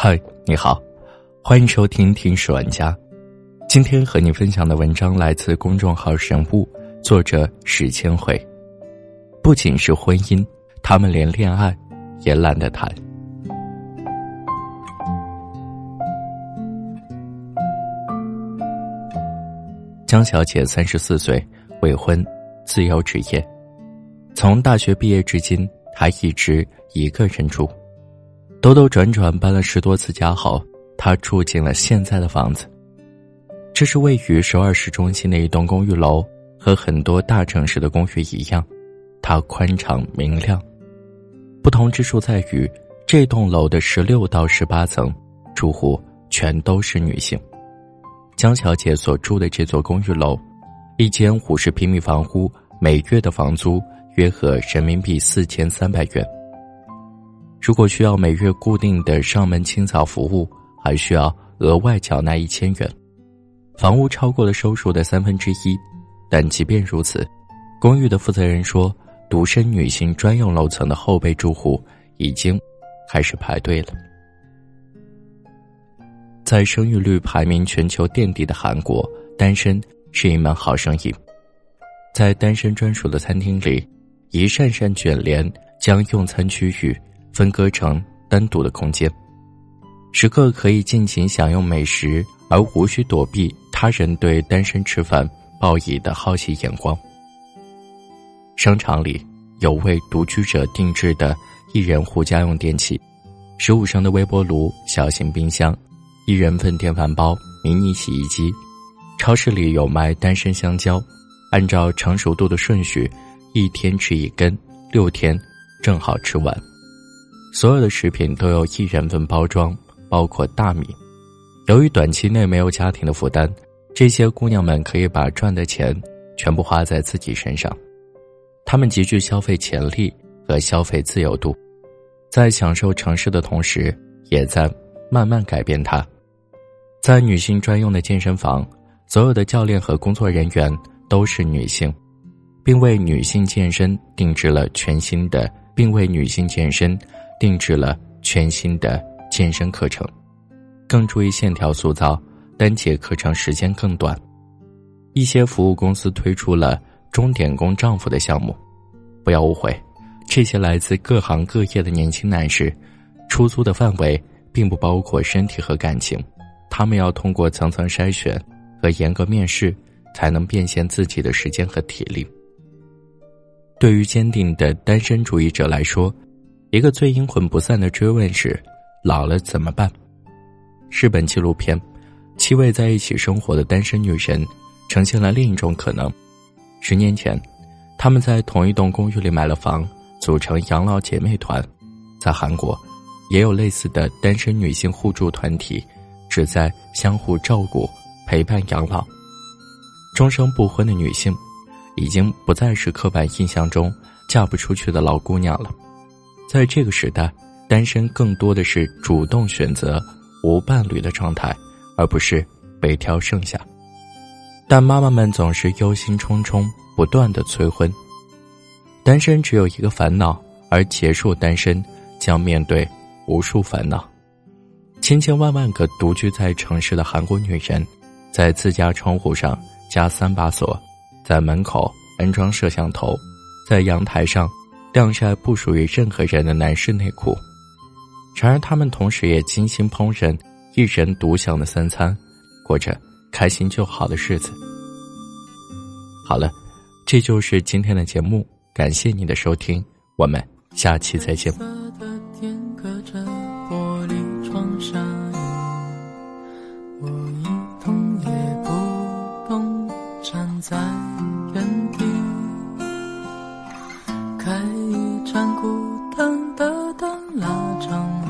嗨，你好，欢迎收听《听史玩家》。今天和你分享的文章来自公众号“神物”，作者史千回。不仅是婚姻，他们连恋爱也懒得谈。江小姐三十四岁，未婚，自由职业。从大学毕业至今，她一直一个人住。兜兜转转搬了十多次家后，他住进了现在的房子。这是位于首尔市中心的一栋公寓楼，和很多大城市的公寓一样，它宽敞明亮。不同之处在于，这栋楼的十六到十八层住户全都是女性。江小姐所住的这座公寓楼，一间五十平米房屋，每月的房租约合人民币四千三百元。如果需要每月固定的上门清扫服务，还需要额外缴纳一千元。房屋超过了收入的三分之一，但即便如此，公寓的负责人说，独身女性专用楼层的后备住户已经开始排队了。在生育率排名全球垫底的韩国，单身是一门好生意。在单身专属的餐厅里，一扇扇卷帘将用餐区域。分割成单独的空间，食客可以尽情享用美食，而无需躲避他人对单身吃饭报以的好奇眼光。商场里有为独居者定制的一人户家用电器，十五升的微波炉、小型冰箱、一人份电饭煲、迷你洗衣机。超市里有卖单身香蕉，按照成熟度的顺序，一天吃一根，六天正好吃完。所有的食品都有一人份包装，包括大米。由于短期内没有家庭的负担，这些姑娘们可以把赚的钱全部花在自己身上。她们极具消费潜力和消费自由度，在享受城市的同时，也在慢慢改变它。在女性专用的健身房，所有的教练和工作人员都是女性，并为女性健身定制了全新的，并为女性健身。定制了全新的健身课程，更注意线条塑造，单节课程时间更短。一些服务公司推出了钟点工丈夫的项目，不要误会，这些来自各行各业的年轻男士，出租的范围并不包括身体和感情，他们要通过层层筛选和严格面试，才能变现自己的时间和体力。对于坚定的单身主义者来说。一个最阴魂不散的追问是：老了怎么办？日本纪录片《七位在一起生活的单身女神》呈现了另一种可能。十年前，他们在同一栋公寓里买了房，组成养老姐妹团。在韩国，也有类似的单身女性互助团体，旨在相互照顾、陪伴养老。终生不婚的女性，已经不再是刻板印象中嫁不出去的老姑娘了。在这个时代，单身更多的是主动选择无伴侣的状态，而不是被挑剩下。但妈妈们总是忧心忡忡，不断的催婚。单身只有一个烦恼，而结束单身将面对无数烦恼。千千万万个独居在城市的韩国女人，在自家窗户上加三把锁，在门口安装摄像头，在阳台上。晾晒不属于任何人的男士内裤，然而他们同时也精心烹饪一人独享的三餐，过着开心就好的日子。好了，这就是今天的节目，感谢你的收听，我们下期再见。开一盏孤单的灯，拉长。